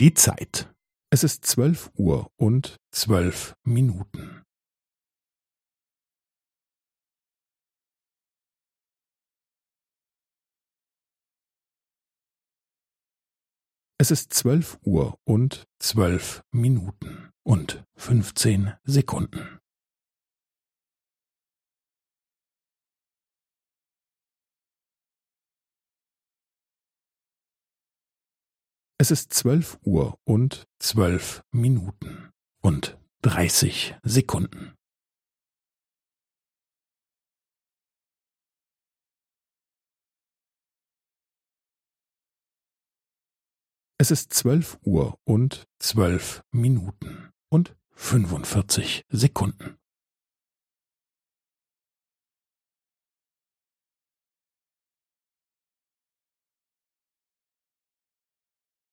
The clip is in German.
Die Zeit. Es ist zwölf Uhr und zwölf Minuten. Es ist zwölf Uhr und zwölf Minuten und fünfzehn Sekunden. Es ist zwölf Uhr und zwölf Minuten und dreißig Sekunden. Es ist zwölf Uhr und zwölf Minuten und fünfundvierzig Sekunden.